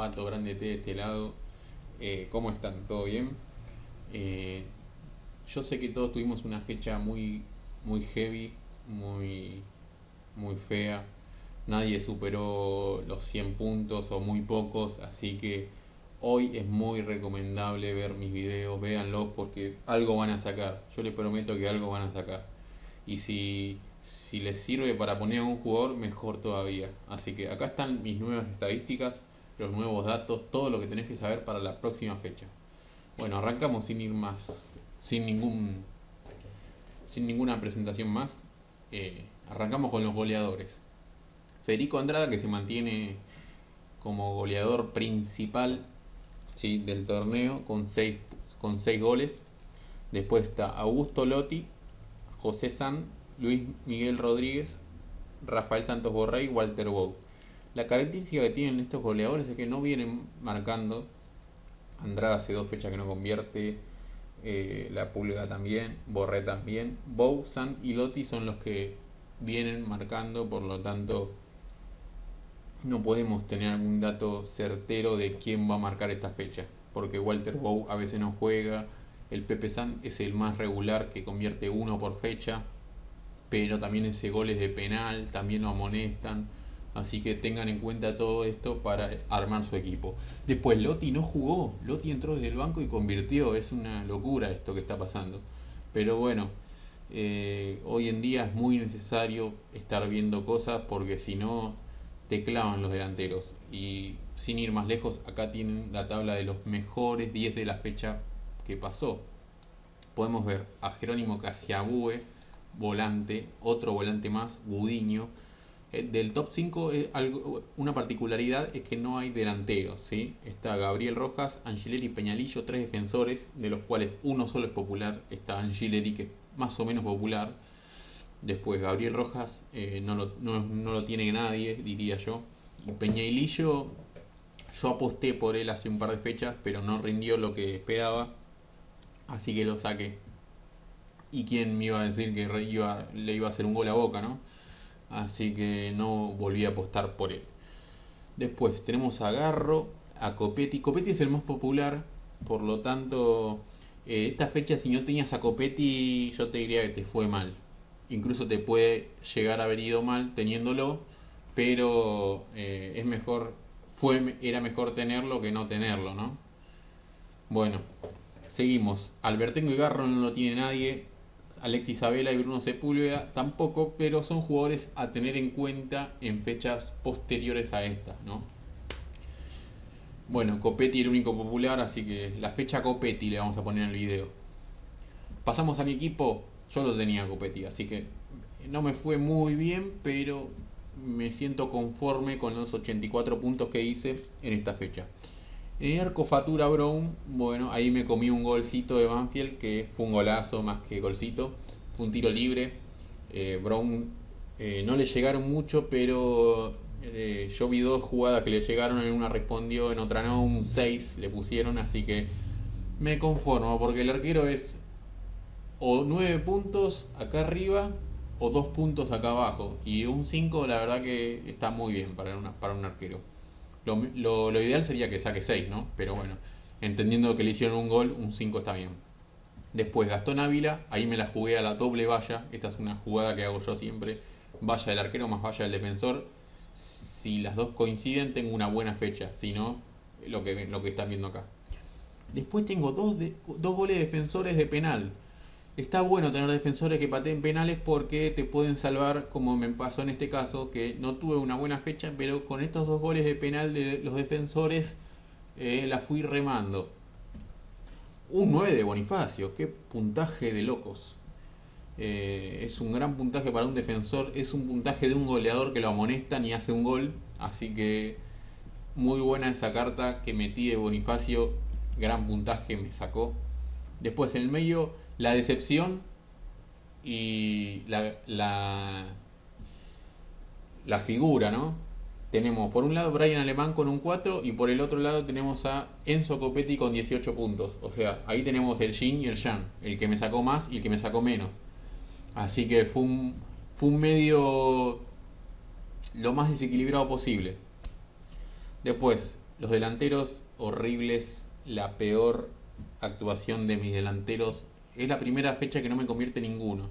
Pato Grande T de este lado. Eh, ¿Cómo están? ¿Todo bien? Eh, yo sé que todos tuvimos una fecha muy, muy heavy, muy, muy fea. Nadie superó los 100 puntos o muy pocos, así que hoy es muy recomendable ver mis videos, véanlos porque algo van a sacar. Yo les prometo que algo van a sacar. Y si si les sirve para poner a un jugador, mejor todavía. Así que acá están mis nuevas estadísticas, los nuevos datos, todo lo que tenés que saber para la próxima fecha. Bueno, arrancamos sin ir más, sin ningún, sin ninguna presentación más. Eh, arrancamos con los goleadores. Federico Andrada que se mantiene como goleador principal ¿sí? del torneo con 6 con seis goles. Después está Augusto Lotti, José San, Luis Miguel Rodríguez, Rafael Santos Borrell y Walter Bow. La característica que tienen estos goleadores es que no vienen marcando. Andrada hace dos fechas que no convierte. Eh, la Pulga también. Borré también. Bow, San y Lotti son los que vienen marcando. Por lo tanto, no podemos tener algún dato certero de quién va a marcar esta fecha. Porque Walter Bow a veces no juega. El Pepe San es el más regular que convierte uno por fecha pero también ese gol es de penal, también lo amonestan. Así que tengan en cuenta todo esto para armar su equipo. Después Lotti no jugó, Lotti entró desde el banco y convirtió. Es una locura esto que está pasando. Pero bueno, eh, hoy en día es muy necesario estar viendo cosas porque si no te clavan los delanteros. Y sin ir más lejos, acá tienen la tabla de los mejores 10 de la fecha que pasó. Podemos ver a Jerónimo Casiabue volante, otro volante más, Gudiño. Eh, del top 5, eh, una particularidad es que no hay delanteros. ¿sí? Está Gabriel Rojas, Angileri y Peñalillo, tres defensores, de los cuales uno solo es popular. Está Angileri, que es más o menos popular. Después Gabriel Rojas eh, no, lo, no, no, lo, tiene nadie, diría yo. Y Peñalillo, yo aposté por él hace un par de fechas, pero no rindió lo que esperaba. Así que lo saqué. Y quién me iba a decir que iba, le iba a hacer un gol a boca, ¿no? Así que no volví a apostar por él. Después tenemos a Garro, a Copetti. Copetti es el más popular, por lo tanto, eh, esta fecha si no tenías a Copetti, yo te diría que te fue mal. Incluso te puede llegar a haber ido mal teniéndolo, pero eh, es mejor, fue, era mejor tenerlo que no tenerlo, ¿no? Bueno, seguimos. Albertengo y Garro no lo tiene nadie. Alexis Isabela y Bruno Sepúlveda tampoco, pero son jugadores a tener en cuenta en fechas posteriores a esta, ¿no? Bueno, Copetti el único popular, así que la fecha Copetti le vamos a poner en el video. Pasamos a mi equipo, yo lo tenía Copetti, así que no me fue muy bien, pero me siento conforme con los 84 puntos que hice en esta fecha. En el arco Fatura Brown, bueno, ahí me comí un golcito de Banfield que fue un golazo más que golcito. Fue un tiro libre. Eh, Brown eh, no le llegaron mucho, pero eh, yo vi dos jugadas que le llegaron. En una respondió, en otra no. Un 6 le pusieron, así que me conformo porque el arquero es o 9 puntos acá arriba o 2 puntos acá abajo. Y un 5, la verdad que está muy bien para, una, para un arquero. Lo, ideal sería que saque 6, ¿no? Pero bueno, entendiendo que le hicieron un gol, un 5 está bien. Después Gastón Ávila, ahí me la jugué a la doble valla. Esta es una jugada que hago yo siempre. Valla del arquero más valla del defensor. Si las dos coinciden, tengo una buena fecha. Si no, lo que, lo que están viendo acá. Después tengo dos, dos goles defensores de penal. Está bueno tener defensores que pateen penales porque te pueden salvar, como me pasó en este caso, que no tuve una buena fecha, pero con estos dos goles de penal de los defensores eh, la fui remando. Un 9 de Bonifacio, qué puntaje de locos. Eh, es un gran puntaje para un defensor, es un puntaje de un goleador que lo amonestan y hace un gol, así que muy buena esa carta que metí de Bonifacio, gran puntaje me sacó. Después en el medio la decepción y la, la, figura, ¿no? Tenemos por un lado Brian Alemán con un 4 y por el otro lado tenemos a Enzo Copetti con 18 puntos. O sea, ahí tenemos el Yin y el Yang, el que me sacó más y el que me sacó menos. Así que fue un, fue un medio lo más desequilibrado posible. Después, Los delanteros horribles, la peor actuación de mis delanteros. Es la primera fecha que no me convierte ninguno.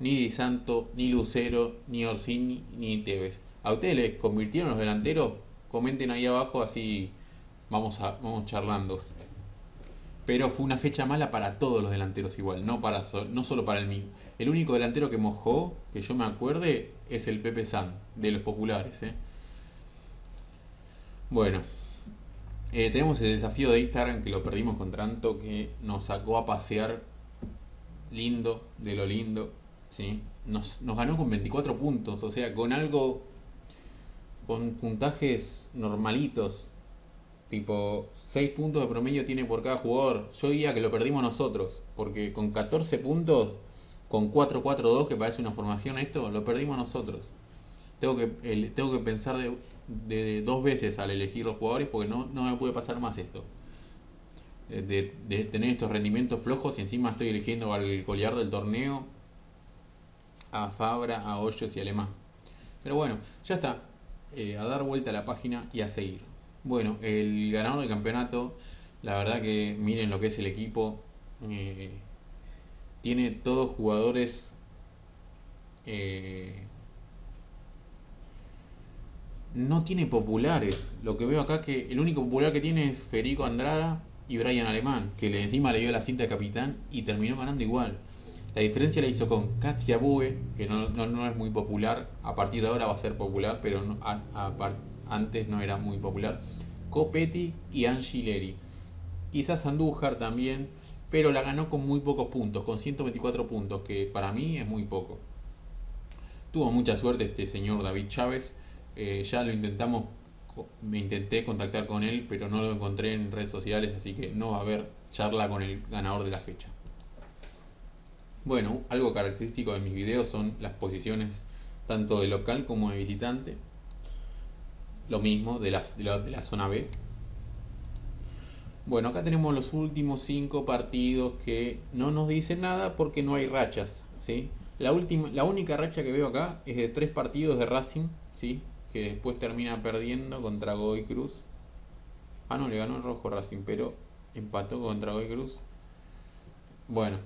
Ni Di Santo, ni Lucero, ni Orsini, ni Tevez. ¿A ustedes les convirtieron los delanteros? Comenten ahí abajo así vamos, a, vamos charlando. Pero fue una fecha mala para todos los delanteros igual, no, para no solo para el mío. El único delantero que mojó, que yo me acuerde, es el Pepe San, de los populares. ¿eh? Bueno, eh, tenemos el desafío de Instagram que lo perdimos contra Anto, que nos sacó a pasear lindo, de lo lindo. ¿sí? Nos, nos ganó con 24 puntos, o sea, con algo, con puntajes normalitos Tipo, 6 puntos de promedio tiene por cada jugador. Yo diría que lo perdimos nosotros. Porque con 14 puntos, con 4-4-2, que parece una formación esto, lo perdimos nosotros. Tengo que, tengo que pensar de, dos veces al elegir los jugadores porque no, no me puede pasar más esto. De, de, tener estos rendimientos flojos y encima estoy eligiendo al goleador del torneo, a Fabra, a Hoyos y a Alemán. Pero bueno, ya está. Eh, a dar vuelta a la página y a seguir. Bueno, el ganador del campeonato, la verdad que miren lo que es el equipo. Eh, tiene todos jugadores eh, no tiene populares. Lo que veo acá que el único popular que tiene es Federico Andrada y Brian Alemán, que le encima le dio la cinta de capitán y terminó ganando igual. La diferencia la hizo con Katia Bue, que no, no, es muy popular. A partir de ahora va a ser popular, pero no, antes no era muy popular. Copetti y Angileri. Quizás Andújar también, pero la ganó con muy pocos puntos, con 124 puntos, que para mí es muy poco. Tuvo mucha suerte este señor David Chávez. Eh, ya lo intentamos, me intenté contactar con él, pero no lo encontré en redes sociales, así que no va a haber charla con el ganador de la fecha. Bueno, algo característico de mis videos son las posiciones tanto de local como de visitante lo mismo de la, de la, zona B. Bueno, acá tenemos los últimos cinco partidos que no nos dicen nada porque no hay rachas, ¿sí? La, última, la única racha que veo acá es de tres partidos de Racing, ¿sí? Después termina perdiendo contra Goy Cruz. Ah, no, le ganó el rojo Racing, pero empató contra Goy Cruz. Bueno,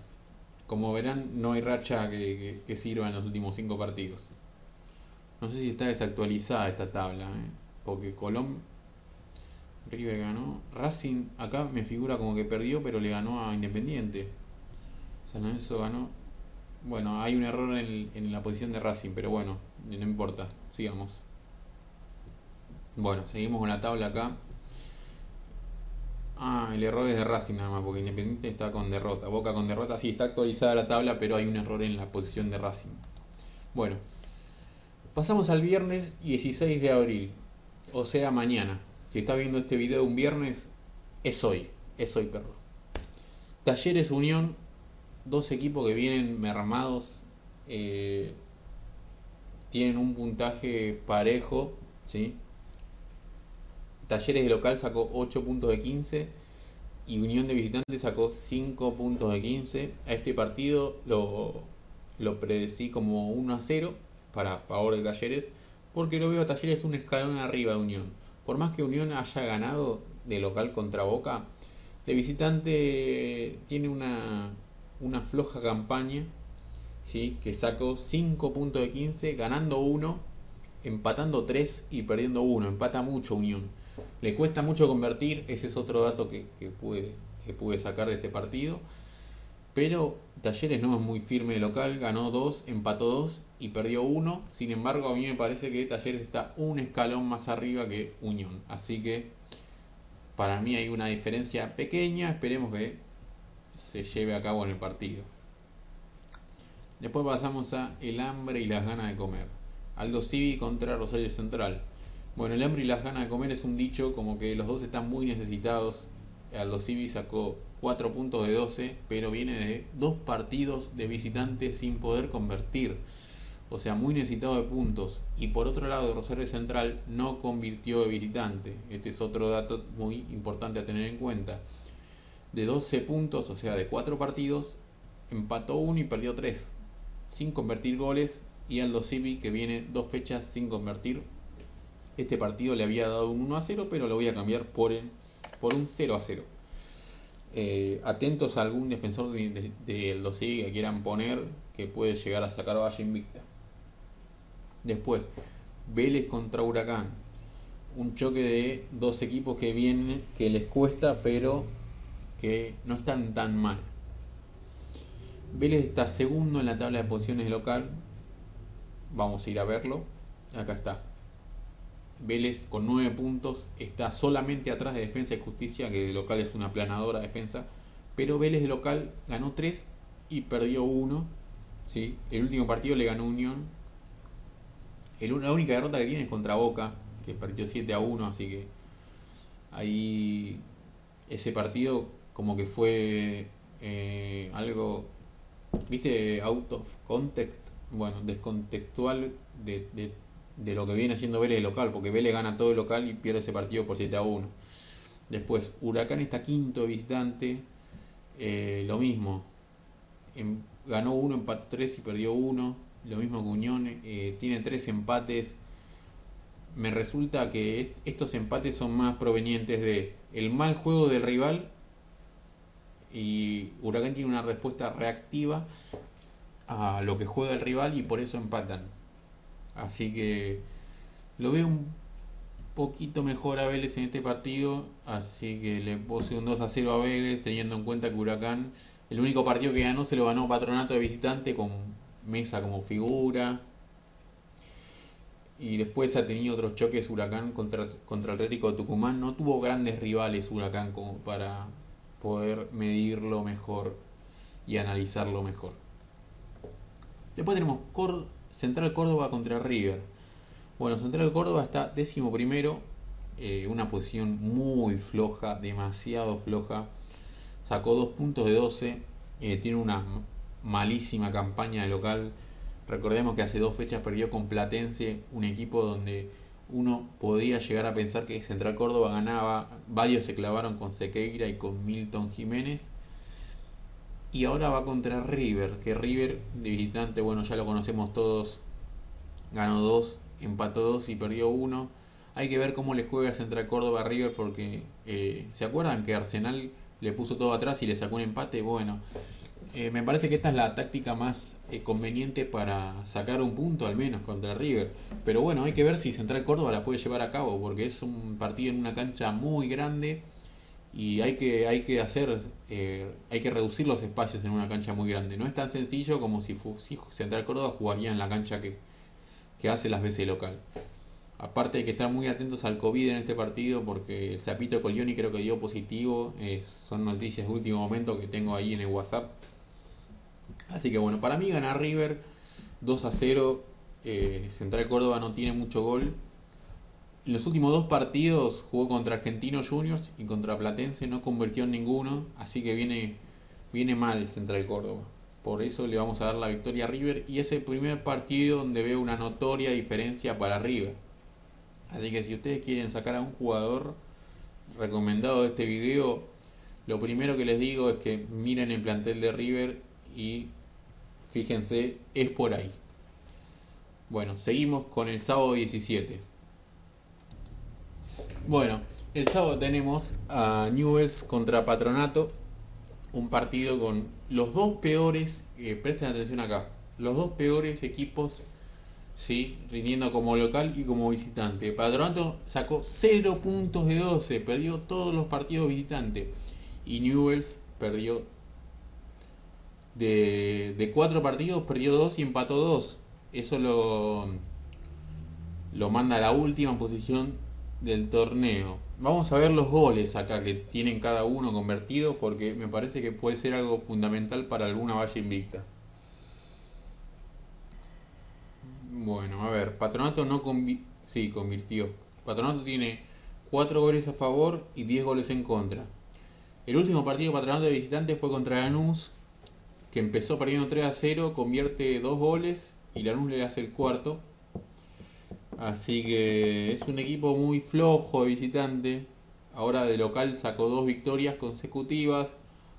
como verán, no hay racha que, sirva en los últimos cinco partidos. No sé si está desactualizada esta tabla, ¿eh? porque Colón River ganó. Racing acá me figura como que perdió, pero le ganó a Independiente. San ganó. Bueno, hay un error en, la posición de Racing, pero bueno, no importa. Sigamos. Bueno, seguimos con la tabla acá. Ah, el error es de Racing nada más, porque Independiente está con derrota. Boca con derrota, sí, está actualizada la tabla, pero hay un error en la posición de Racing. Bueno, pasamos al viernes 16 de abril o sea mañana. Si está viendo este video un viernes, es hoy, es hoy, perro. Talleres Unión, dos equipos que vienen mermados, eh, tienen un puntaje parejo, ¿sí? Talleres de local sacó 8 puntos de 15 y Unión de visitantes sacó 5 puntos de 15. A este partido lo, lo predecí como 1 a 0 para favor de Talleres porque lo veo a Talleres un escalón arriba de Unión. Por más que Unión haya ganado de local contra Boca, de visitante tiene una, una floja campaña, ¿sí? que sacó 5 puntos de 15, ganando 1, empatando 3 y perdiendo 1. Empata mucho Unión. Le cuesta mucho convertir, ese es otro dato que, que, pude, que pude sacar de este partido. Pero Talleres no es muy firme de local, ganó 2, empató 2 y perdió 1. Sin embargo, a mí me parece que Talleres está un escalón más arriba que Unión. Así que para mí hay una diferencia pequeña, esperemos que se lleve a cabo en el partido. Después pasamos a el hambre y las ganas de comer. Aldo Civi contra Rosario Central. Bueno, el hambre y las ganas de comer es un dicho como que los dos están muy necesitados. Aldo Civi sacó 4 puntos de 12, pero viene de dos partidos de visitantes sin poder convertir. O sea, muy necesitado de puntos. Y por otro lado, Rosario Central no convirtió de visitante. Este es otro dato muy importante a tener en cuenta. De 12 puntos, o sea, de 4 partidos, empató 1 y perdió 3. Sin convertir goles. Y Aldo Civi, que viene dos fechas sin convertir. Este partido le había dado un 1 a 0, pero lo voy a cambiar por, un 0 a 0. Eh, atentos a algún defensor del de, de, que quieran poner que puede llegar a sacar Valle invicta. Después, Vélez contra Huracán. Un choque de dos equipos que vienen, que les cuesta, pero que no están tan mal. Vélez está segundo en la tabla de posiciones local. Vamos a ir a verlo. Acá está. Vélez con 9 puntos está solamente atrás de Defensa y Justicia, que de local es una planadora defensa. Pero Vélez de local ganó 3 y perdió 1. ¿sí? El último partido le ganó Unión. la única derrota que tiene es contra Boca, que perdió 7 a 1. Así que ahí ese partido como que fue eh, algo, viste, out of context. Bueno, descontextual de, de de lo que viene haciendo Vélez local, porque Vélez gana todo el local y pierde ese partido por 7 a 1. Después, Huracán está quinto visitante, eh, lo mismo, em, ganó uno, empató 3 y perdió uno, lo mismo que Unión, eh, tiene tres empates. Me resulta que estos empates son más provenientes de el mal juego del rival y Huracán tiene una respuesta reactiva a lo que juega el rival y por eso empatan. Así que lo veo un poquito mejor a Vélez en este partido. Así que le puse un 2 a 0 a Vélez, teniendo en cuenta que Huracán, el único partido que ganó se lo ganó Patronato de visitante con Mesa como figura. Y después ha tenido otros choques Huracán contra, contra Atlético de Tucumán. No tuvo grandes rivales Huracán como para poder medirlo mejor y analizarlo mejor. Después tenemos Cor Central Córdoba contra River. Bueno, Central Córdoba está décimo primero, eh, una posición muy floja, demasiado floja. Sacó dos puntos de 12, eh, tiene una malísima campaña de local. Recordemos que hace dos fechas perdió con Platense, un equipo donde uno podía llegar a pensar que Central Córdoba ganaba, varios se clavaron con Sequeira y con Milton Jiménez y ahora va contra River, que River de visitante, bueno, ya lo conocemos todos, ganó 2, empató 2 y perdió 1. Hay que ver cómo le juega Central Córdoba a River porque eh, ¿se acuerdan que Arsenal le puso todo atrás y le sacó un empate? Bueno, eh, me parece que esta es la táctica más eh, conveniente para sacar un punto al menos contra River. Pero bueno, hay que ver si Central Córdoba la puede llevar a cabo porque es un partido en una cancha muy grande y hay que, hay que hacer, eh, hay que reducir los espacios en una cancha muy grande. No es tan sencillo como si, si Central Córdoba jugaría en la cancha que, que hace las veces local. Aparte hay que estar muy atentos al COVID en este partido porque el Zapito Colioni creo que dio positivo. Eh, son noticias de último momento que tengo ahí en el WhatsApp. Así que bueno, para mí gana River 2 a 0. Eh, Central Córdoba no tiene mucho gol. En los últimos dos partidos jugó contra Argentinos Juniors y contra Platense, no convirtió en ninguno, así que viene, viene mal Central Córdoba. Por eso le vamos a dar la victoria a River y es el primer partido donde veo una notoria diferencia para River. Así que si ustedes quieren sacar a un jugador recomendado de este video, lo primero que les digo es que miren el plantel de River y fíjense, es por ahí. Bueno, seguimos con el sábado 17. Bueno, el sábado tenemos a Newells contra Patronato, un partido con los dos peores, eh, presten atención acá, los dos peores equipos, ¿sí? rindiendo como local y como visitante. Patronato sacó 0 puntos de 12, perdió todos los partidos visitantes. Y Newells perdió de, 4 partidos, perdió 2 y empató 2. Eso lo, lo manda a la última posición del torneo. Vamos a ver los goles acá que tienen cada uno convertido porque me parece que puede ser algo fundamental para alguna valla invicta. Bueno, a ver, Patronato no convi sí, convirtió. Patronato tiene 4 goles a favor y 10 goles en contra. El último partido de Patronato de visitante fue contra Lanús, que empezó perdiendo 3 a 0, convierte 2 goles y Lanús le hace el cuarto. Así que es un equipo muy flojo de visitante. Ahora de local sacó dos victorias consecutivas.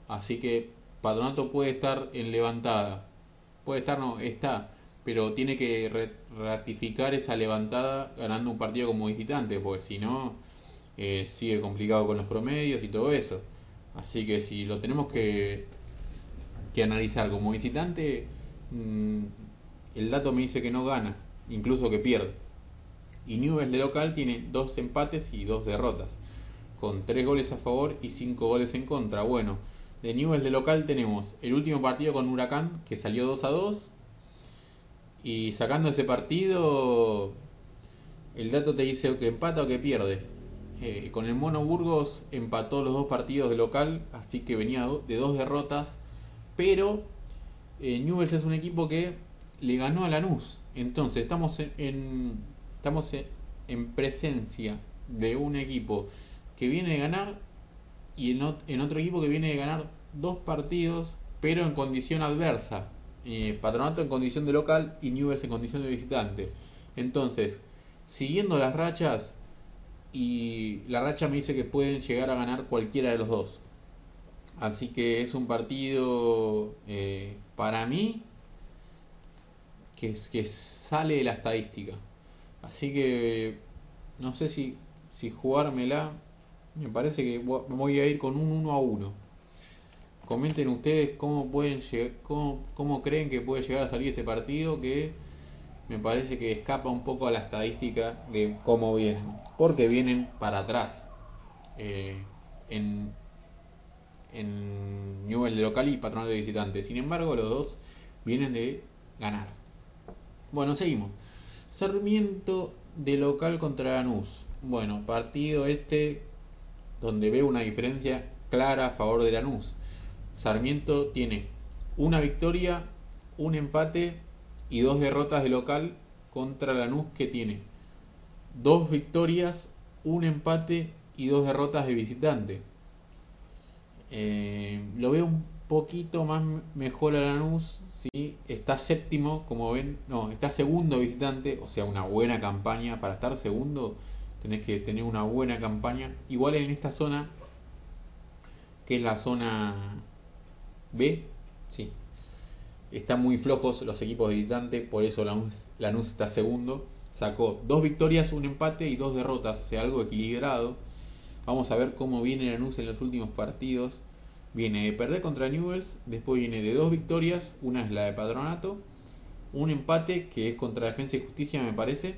Así que Patronato puede estar en levantada. Puede estar, no, está. pero tiene que ratificar esa levantada ganando un partido como visitante, porque si no, eh, sigue complicado con los promedios y todo eso. Así que si lo tenemos que, que analizar como visitante, mm, el dato me dice que no gana, incluso que pierde. Y Newell's de local tiene dos empates y dos derrotas, con tres goles a favor y cinco goles en contra. Bueno, de Newell's de local tenemos el último partido con Huracán, que salió 2 a 2. Y sacando ese partido, el dato te dice que empata o que pierde. Eh, con el Mono Burgos empató los dos partidos de local, así que venía de dos derrotas. Pero eh, Newell's es un equipo que le ganó a Lanús. Entonces estamos en, estamos en presencia de un equipo que viene de ganar y en, otro equipo que viene de ganar dos partidos, pero en condición adversa. Eh, Patronato en condición de local y Newell's en condición de visitante. Entonces, siguiendo las rachas, y la racha me dice que pueden llegar a ganar cualquiera de los dos. Así que es un partido eh, para mí que, que sale de la estadística. Así que no sé si, si jugármela me parece que voy a ir con un 1 a 1. Comenten ustedes cómo pueden cómo, cómo creen que puede llegar a salir ese partido que me parece que escapa un poco a la estadística de cómo vienen. Porque vienen para atrás. Eh, en, en de local y Patronal de visitante. Sin embargo, los dos vienen de ganar. Bueno, seguimos. Sarmiento de local contra Lanús. Bueno, partido este donde veo una diferencia clara a favor de Lanús. Sarmiento tiene una victoria, un empate y dos derrotas de local contra Lanús que tiene dos victorias, un empate y dos derrotas de visitante. Eh, lo veo un poquito más mejor a Lanús. ¿sí? Está séptimo, como ven, no, está segundo visitante, o sea, una buena campaña para estar segundo tenés que tener una buena campaña. Igual en esta zona, que es la zona B, sí. Están muy flojos los equipos de visitante, por eso Lanús, Lanús está segundo. Sacó dos victorias, un empate y dos derrotas, o sea, algo equilibrado. Vamos a ver cómo viene Lanús en los últimos partidos. Viene de perder contra Newells, después viene de dos victorias, una es la de Patronato, un empate que es contra Defensa y Justicia me parece.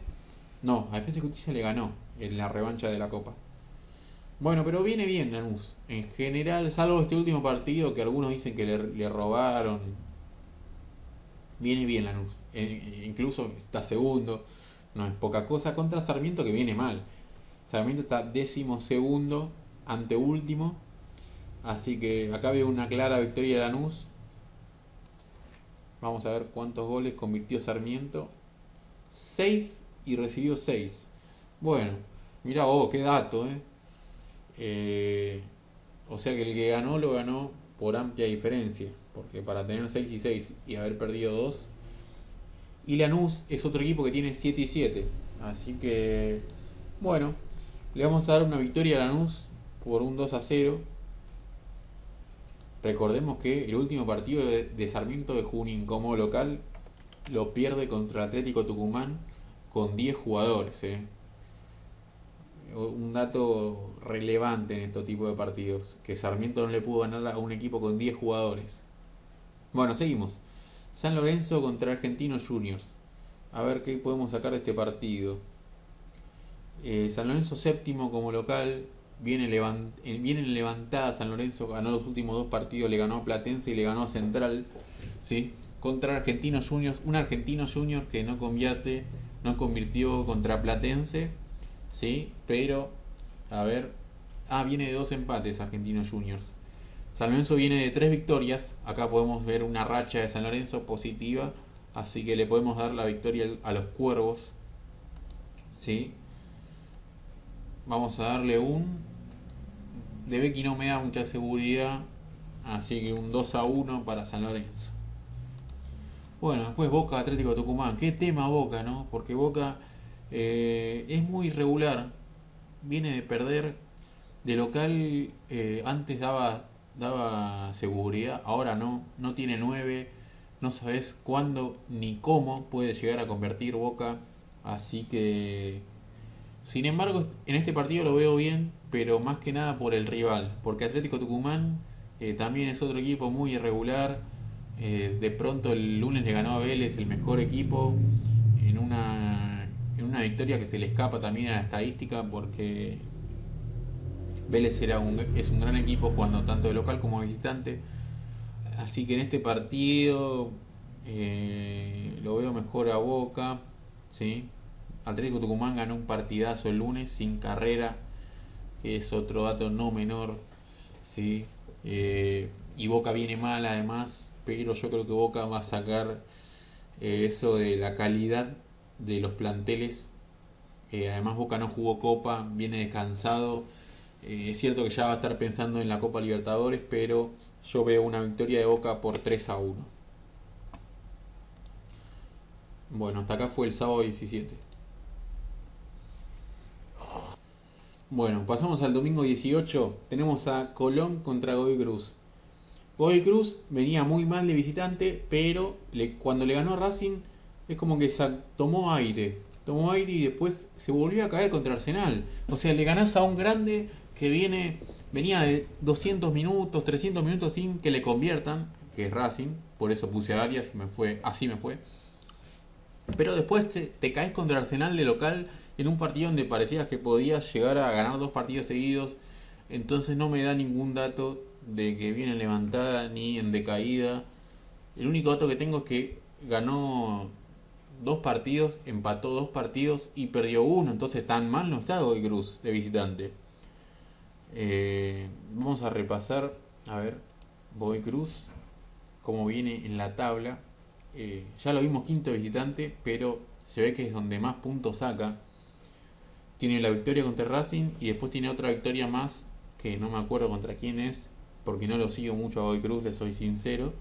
No, a Defensa y Justicia le ganó, en la revancha de la Copa. Bueno, pero viene bien Lanús. En general, salvo este último partido que algunos dicen que le, robaron. Viene bien Lanús. E, incluso está segundo. No es poca cosa. Contra Sarmiento que viene mal. Sarmiento está décimo segundo. Ante último. Así que acá veo una clara victoria de Lanús. Vamos a ver cuántos goles convirtió Sarmiento. 6 y recibió 6. Bueno, mira vos, qué dato, ¿eh? ¿eh? O sea que el que ganó lo ganó por amplia diferencia. Porque para tener 6 y 6 y haber perdido 2. Y Lanús es otro equipo que tiene 7 y 7. Así que, bueno, le vamos a dar una victoria a Lanús por un 2 a 0. Recordemos que el último partido de, Sarmiento de Junín como local lo pierde contra el Atlético Tucumán con 10 jugadores. ¿eh? un dato relevante en este tipo de partidos, que Sarmiento no le pudo ganar a un equipo con 10 jugadores. Bueno, seguimos. San Lorenzo contra Argentinos Juniors. A ver qué podemos sacar de este partido. Eh, San Lorenzo séptimo como local. Viene, levant eh, viene levantada San Lorenzo. Ganó los últimos dos partidos. Le ganó a Platense y le ganó a Central. ¿sí? Contra Argentinos Juniors. Un Argentino Juniors que no convierte. No convirtió contra Platense ¿sí? Pero, a ver, ah, viene de dos empates Argentinos Juniors. San Lorenzo viene de tres victorias, acá podemos ver una racha de San Lorenzo positiva, así que le podemos dar la victoria a los Cuervos, ¿sí? Vamos a darle un... De Becky no me da mucha seguridad, así que un 2 a 1 para San Lorenzo. Bueno, después Boca Atlético de Tucumán. Qué tema Boca, ¿no? Porque Boca eh, es muy irregular. Viene de perder. De local eh, antes daba, daba seguridad, ahora no. No tiene 9, no sabes cuándo ni cómo puede llegar a convertir Boca. Así que, sin embargo, en este partido lo veo bien, pero más que nada por el rival, porque Atlético Tucumán eh, también es otro equipo muy irregular. Eh, de pronto el lunes le ganó a Vélez, el mejor equipo, en una, en una victoria que se le escapa también a la estadística, porque Vélez era un, es un gran equipo jugando tanto de local como de visitante. Así que en este partido eh, lo veo mejor a Boca. ¿sí? Atlético Tucumán ganó un partidazo el lunes sin carrera, que es otro dato no menor. ¿sí? Eh, y Boca viene mal además, pero yo creo que Boca va a sacar eh, eso de la calidad de los planteles. además Boca no jugó copa, viene descansado eh, es cierto que ya va a estar pensando en la Copa Libertadores, pero yo veo una victoria de Boca por 3 a 1. Bueno, hasta acá fue el sábado 17. Bueno, pasamos al domingo 18. Tenemos a Colón contra Godoy Cruz. Godoy Cruz venía muy mal de visitante, pero cuando le ganó a Racing es como que tomó aire. Tomó aire y después se volvió a caer contra Arsenal. O sea, le ganás a un grande que viene venía de 200 minutos, 300 minutos sin que le conviertan, que es Racing, por eso puse a Arias y me fue, así me fue. Pero después te, caes contra Arsenal de local en un partido donde parecías que podías llegar a ganar dos partidos seguidos, entonces no me da ningún dato de que viene levantada ni en decaída. El único dato que tengo es que ganó dos partidos, empató dos partidos y perdió uno, entonces tan mal no está hoy Cruz de visitante. Eh, vamos a repasar, a ver, Boy Cruz, como viene en la tabla. Eh, ya lo vimos quinto visitante, pero se ve que es donde más puntos saca. Tiene la victoria contra Racing y después tiene otra victoria más que no me acuerdo contra quién es, porque no lo sigo mucho a Boy Cruz, le soy sincero.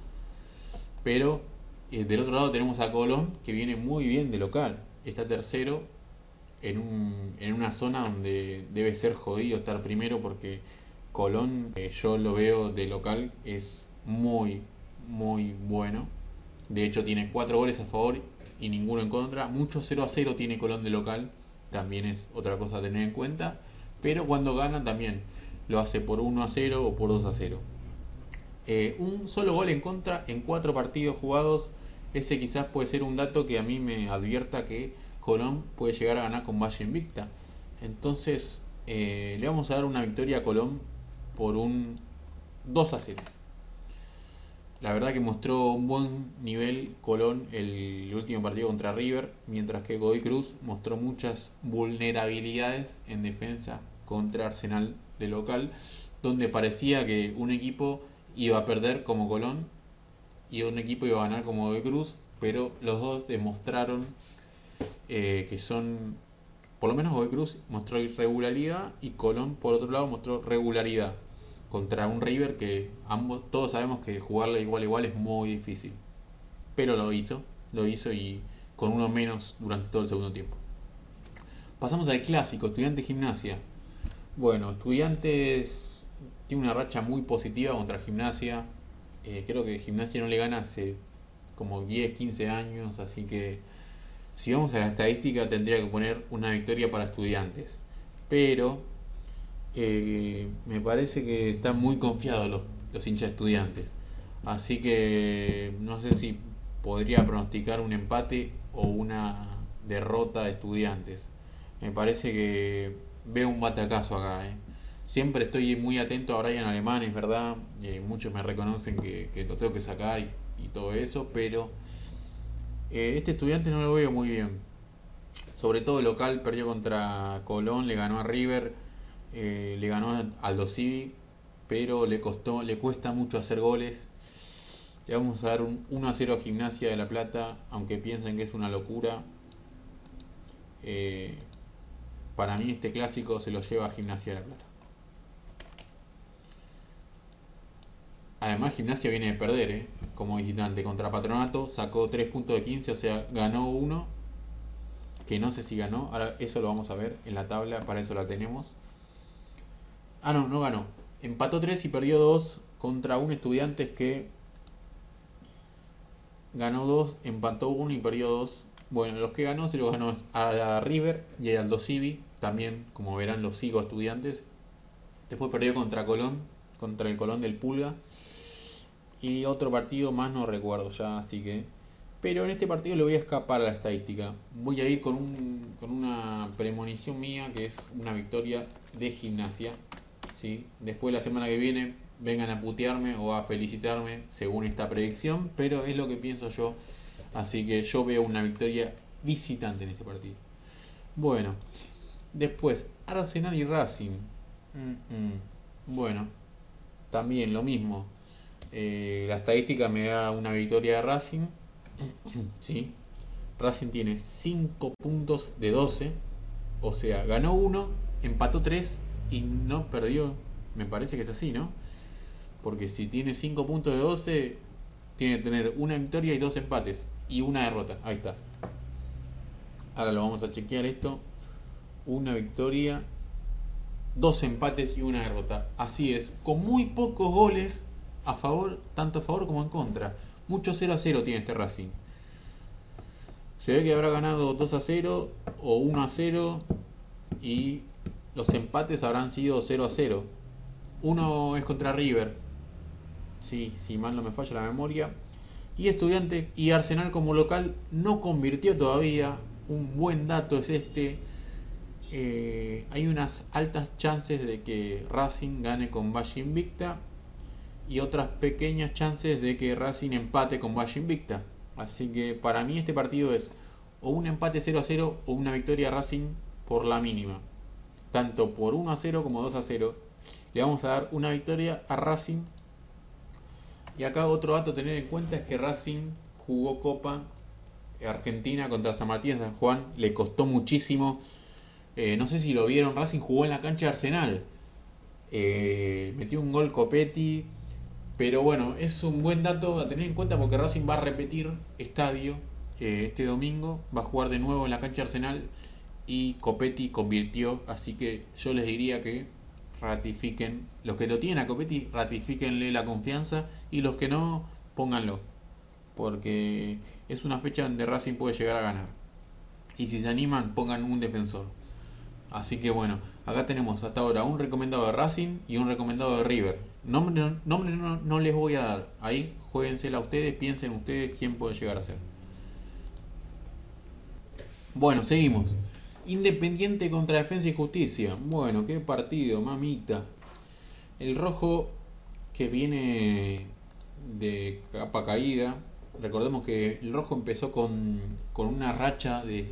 Pero eh, del otro lado tenemos a Colón, que viene muy bien de local. Está tercero en, un, en una zona donde debe ser jodido estar primero porque Colón, eh, yo lo veo de local, es muy, muy bueno. De hecho tiene cuatro goles a favor y ninguno en contra. Mucho 0 a 0 tiene Colón de local, también es otra cosa a tener en cuenta. Pero cuando gana también lo hace por 1 a 0 o por 2 a 0. Eh, un solo gol en contra en cuatro partidos jugados. Ese quizás puede ser un dato que a mí me advierta que Colón puede llegar a ganar con Valle Invicta. Entonces, eh, le vamos a dar una victoria a Colón por un 2 a 0. La verdad que mostró un buen nivel Colón el último partido contra River, mientras que Godoy Cruz mostró muchas vulnerabilidades en defensa contra Arsenal de local, donde parecía que un equipo iba a perder como Colón y un equipo iba a ganar como Godoy Cruz, pero los dos demostraron eh, que son, por lo menos Godoy Cruz mostró irregularidad y Colón por otro lado mostró regularidad contra un River que ambos, todos sabemos que jugarle igual a igual es muy difícil. Pero lo hizo, lo hizo y con uno menos durante todo el segundo tiempo. Pasamos al clásico, estudiante gimnasia. Bueno, estudiantes tiene una racha muy positiva contra gimnasia. Eh, creo que gimnasia no le gana hace como 10, 15 años, así que si vamos a la estadística, tendría que poner una victoria para estudiantes. Pero eh, me parece que están muy confiados los, los hinchas estudiantes. Así que no sé si podría pronosticar un empate o una derrota de estudiantes. Me parece que veo un batacazo acá. Eh. Siempre estoy muy atento a Brian Alemán, es verdad. Eh, muchos me reconocen que, lo tengo que sacar y todo eso, pero eh, este estudiante no lo veo muy bien. Sobre todo local, perdió contra Colón, le ganó a River, eh, le ganó a Aldo Civi, pero le costó, le cuesta mucho hacer goles. Le vamos a dar un 1 a 0 a Gimnasia de La Plata, aunque piensen que es una locura. Eh, para mí este clásico se lo lleva a Gimnasia de La Plata. Además, Gimnasia viene de perder, ¿eh? como visitante contra Patronato, sacó 3 puntos de 15, o sea, ganó uno, que no sé si ganó, ahora eso lo vamos a ver en la tabla, para eso la tenemos. Ah, no, no ganó. Empató 3 y perdió 2 contra un estudiante que ganó 2, empató 1 y perdió 2. Bueno, los que ganó se los ganó a River y a Aldo Civi, también como verán los sigo estudiantes. Después perdió contra Colón, contra el Colón del Pulga. Y otro partido más no recuerdo ya, así que... Pero en este partido le voy a escapar a la estadística. Voy a ir con, un, con una premonición mía que es una victoria de gimnasia. ¿Sí? Después la semana que viene vengan a putearme o a felicitarme según esta predicción, pero es lo que pienso yo. Así que yo veo una victoria visitante en este partido. Bueno, después Arsenal y Racing. Bueno, también lo mismo. Eh, la estadística me da una victoria de Racing. ¿sí? Racing tiene 5 puntos de 12. O sea, ganó 1, empató 3 y no perdió. Me parece que es así, ¿no? Porque si tiene 5 puntos de 12, tiene que tener una victoria y dos empates. Y una derrota. Ahí está. Ahora lo vamos a chequear esto. Una victoria, dos empates y una derrota. Así es. Con muy pocos goles a favor, tanto a favor como en contra. Mucho 0 a 0 tiene este Racing. Se ve que habrá ganado 2 a 0 o 1 a 0 y los empates habrán sido 0 a 0. Uno es contra River, sí, si mal no me falla la memoria. Y Estudiante y Arsenal como local no convirtió todavía. Un buen dato es este. Eh, hay unas altas chances de que Racing gane con Valle Invicta y otras pequeñas chances de que Racing empate con Valle Invicta. Así que para mí este partido es o un empate 0 a 0 o una victoria Racing por la mínima. Tanto por 1 a 0 como 2 a 0. Le vamos a dar una victoria a Racing y acá otro dato a tener en cuenta es que Racing jugó Copa Argentina contra San Martín San Juan. Le costó muchísimo. Eh, no sé si lo vieron. Racing jugó en la cancha de Arsenal. Eh, metió un gol Copetti. Pero bueno, es un buen dato a tener en cuenta porque Racing va a repetir estadio eh, este domingo. Va a jugar de nuevo en la cancha Arsenal. Y Copetti convirtió. Así que yo les diría que ratifiquen, los que lo tienen a Copetti, ratifíquenle la confianza y los que no, pónganlo. Porque es una fecha donde Racing puede llegar a ganar. Y si se animan, pongan un defensor. Así que bueno, acá tenemos hasta ahora un recomendado de Racing y un recomendado de River. Nombre, nombre no, no, les voy a dar. Ahí jueguensela ustedes, piensen ustedes quién puede llegar a ser. Bueno, seguimos. Independiente contra Defensa y Justicia. Bueno, qué partido, mamita. El rojo que viene de capa caída. Recordemos que el rojo empezó con, con una racha de.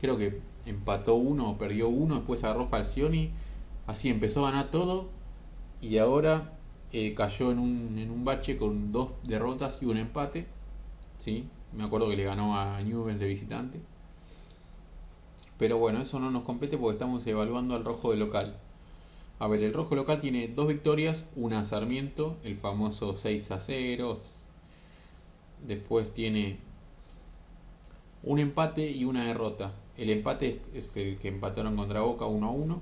Creo que empató uno perdió uno. Después agarró Falcioni. Así empezó a ganar todo. Y ahora eh, cayó en un, en un bache con dos derrotas y un empate. ¿sí? Me acuerdo que le ganó a Newell's de visitante. Pero bueno, eso no nos compete porque estamos evaluando al rojo de local. A ver, el rojo local tiene dos victorias, una Sarmiento, el famoso 6 a 0. Después tiene un empate y una derrota. El empate es el que empataron contra Boca 1 a 1.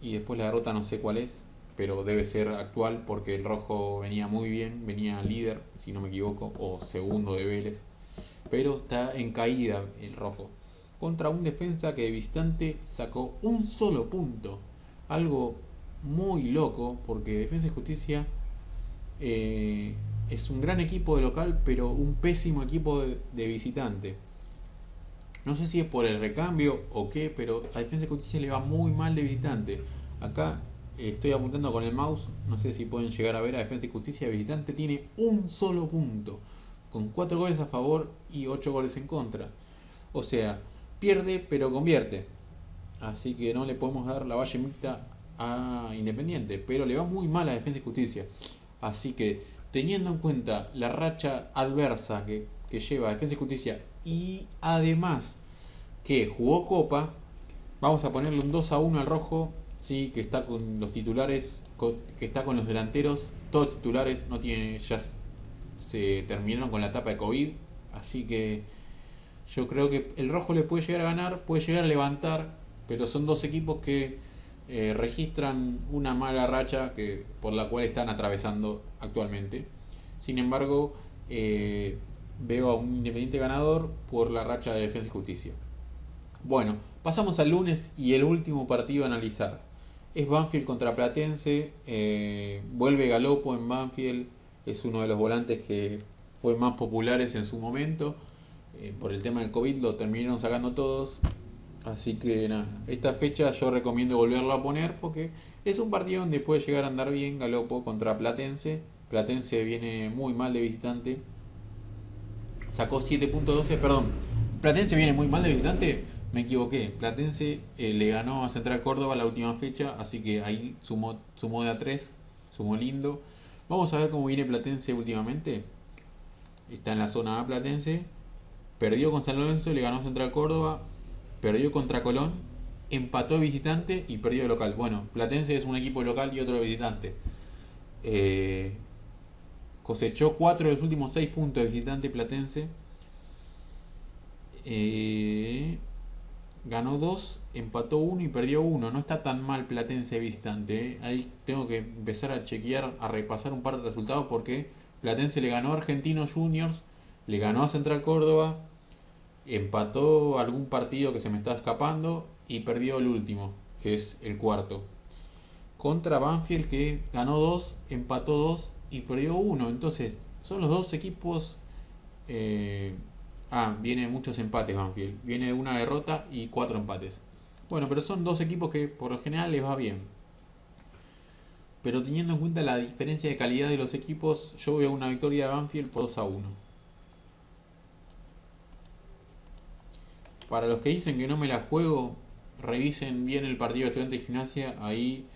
Y después la derrota no sé cuál es, pero debe ser actual porque el rojo venía muy bien, venía líder, si no me equivoco, o segundo de Vélez. Pero está en caída el rojo contra un defensa que de visitante sacó un solo punto. Algo muy loco porque Defensa y Justicia eh, es un gran equipo de local pero un pésimo equipo de, visitante. No sé si es por el recambio o qué, pero a Defensa y Justicia le va muy mal de visitante. Acá estoy apuntando con el mouse, no sé si pueden llegar a ver a Defensa y Justicia visitante, tiene un solo punto, con 4 goles a favor y 8 goles en contra. O sea, pierde pero convierte. Así que no le podemos dar la valle mixta a Independiente, pero le va muy mal a Defensa y Justicia. Así que teniendo en cuenta la racha adversa que, lleva Defensa y Justicia y además que jugó Copa, vamos a ponerle un 2 a 1 al rojo, sí, que está con los titulares, que está con los delanteros, todos titulares, no tiene, ya se terminaron con la etapa de COVID, así que yo creo que el rojo le puede llegar a ganar, puede llegar a levantar, pero son dos equipos que eh, registran una mala racha que, por la cual están atravesando actualmente. Sin embargo, eh, veo a un Independiente ganador por la racha de Defensa y Justicia. Bueno, pasamos al lunes y el último partido a analizar. Es Banfield contra Platense. Eh, vuelve Galopo en Banfield. Es uno de los volantes que fue más populares en su momento. Eh, por el tema del COVID lo terminaron sacando todos. Así que nada, esta fecha yo recomiendo volverlo a poner porque es un partido donde puede llegar a andar bien Galopo contra Platense. Platense viene muy mal de visitante. Sacó 7.12, perdón. Platense viene muy mal de visitante. Me equivoqué. Platense eh, le ganó a Central Córdoba la última fecha, así que ahí sumó, sumó de a 3, sumó lindo. Vamos a ver cómo viene Platense últimamente. Está en la zona A Platense. Perdió con San Lorenzo, le ganó Central Córdoba. Perdió contra Colón. Empató visitante y perdió local. Bueno, Platense es un equipo local y otro visitante. Eh, cosechó 4 de los últimos 6 puntos de visitante Platense. Eh, ganó 2, empató 1 y perdió 1. No está tan mal Platense visitante. ¿eh? Ahí tengo que empezar a chequear, a repasar un par de resultados porque Platense le ganó a Argentinos Juniors, le ganó a Central Córdoba, empató algún partido que se me está escapando y perdió el último, que es el cuarto. Contra Banfield que ganó 2, empató 2 y perdió 1. Entonces, son los dos equipos... Eh, Ah, viene muchos empates Banfield. Viene una derrota y cuatro empates. Bueno, pero son dos equipos que por lo general les va bien. Pero teniendo en cuenta la diferencia de calidad de los equipos, yo veo una victoria de Banfield por 2 a 1. Para los que dicen que no me la juego, revisen bien el partido de estudiante de gimnasia. Ahí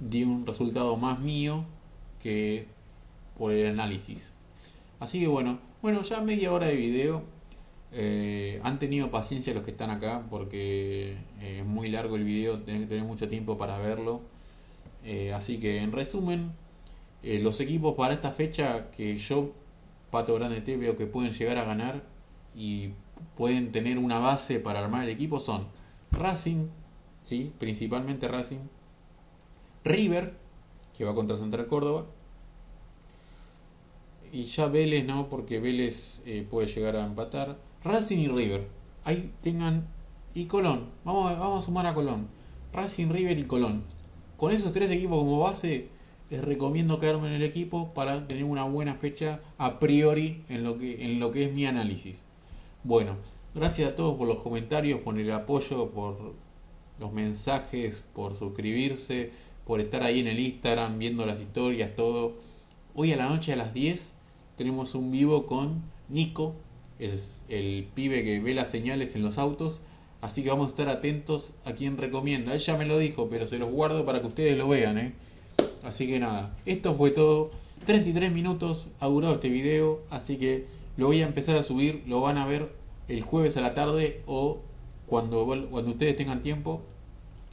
di un resultado más mío que por el análisis. Así que bueno, bueno, ya media hora de video. Eh, han tenido paciencia los que están acá porque eh, es muy largo el video, tienen que tener mucho tiempo para verlo. Eh, así que en resumen, los equipos para esta fecha que yo, Pato Grande T, veo que pueden llegar a ganar y pueden tener una base para armar el equipo son Racing, ¿sí? principalmente Racing, River, que va contra Central Córdoba, y ya Vélez no, porque Vélez puede llegar a empatar. Racing y River. Ahí tengan. Y Colón. Vamos, a, vamos a sumar a Colón. Racing, River y Colón. Con esos tres equipos como base, les recomiendo quedarme en el equipo para tener una buena fecha a priori en lo que, en lo que es mi análisis. Bueno, gracias a todos por los comentarios, por el apoyo, por los mensajes, por suscribirse, por estar ahí en el Instagram viendo las historias, todo. Hoy a la noche a las 10 tenemos un vivo con Nico, el pibe que ve las señales en los autos. Así que vamos a estar atentos a quien recomienda. Él ya me lo dijo, pero se los guardo para que ustedes lo vean. ¿eh? Así que nada, esto fue todo. 33 minutos ha este video, así que lo voy a empezar a subir. Lo van a ver el jueves a la tarde o cuando, cuando ustedes tengan tiempo.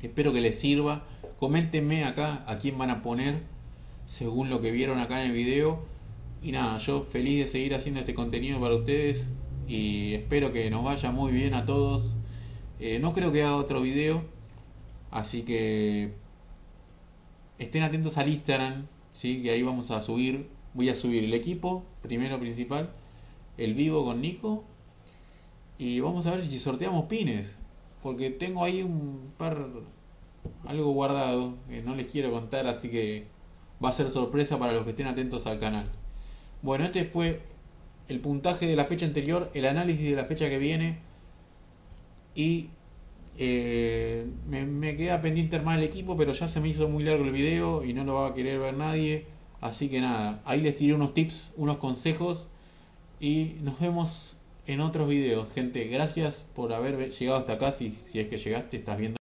Espero que les sirva. Coméntenme acá a quién van a poner según lo que vieron acá en el video y nada, yo feliz de seguir haciendo este contenido para ustedes y espero que nos vaya muy bien a todos. Eh, no creo que haga otro video, así que estén atentos al Instagram, ¿sí? que ahí vamos a subir, voy a subir el equipo, primero principal, el vivo con Nico y vamos a ver si sorteamos pines, porque tengo ahí un par, algo guardado que no les quiero contar, así que va a ser sorpresa para los que estén atentos al canal. Bueno, este fue el puntaje de la fecha anterior, el análisis de la fecha que viene y eh, me, queda pendiente armar el equipo, pero ya se me hizo muy largo el video y no lo va a querer ver nadie. Así que nada, ahí les tiré unos tips, unos consejos y nos vemos en otros videos. Gente, gracias por haber llegado hasta acá. Si, si es que llegaste, estás viendo.